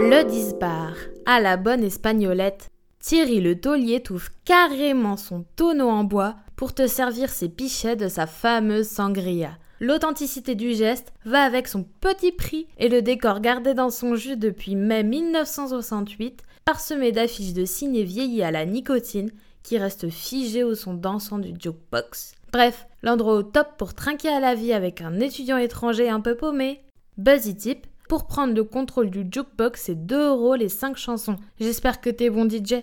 Le disbar, à la bonne espagnolette, Thierry le taulier touffe carrément son tonneau en bois pour te servir ses pichets de sa fameuse sangria. L'authenticité du geste va avec son petit prix et le décor gardé dans son jus depuis mai 1968, parsemé d'affiches de ciné vieillis à la nicotine qui restent figées au son dansant du jukebox. Bref, l'endroit au top pour trinquer à la vie avec un étudiant étranger un peu paumé. Buzzy Tip, pour prendre le contrôle du jukebox, c'est 2 euros les 5 chansons. J'espère que t'es bon DJ.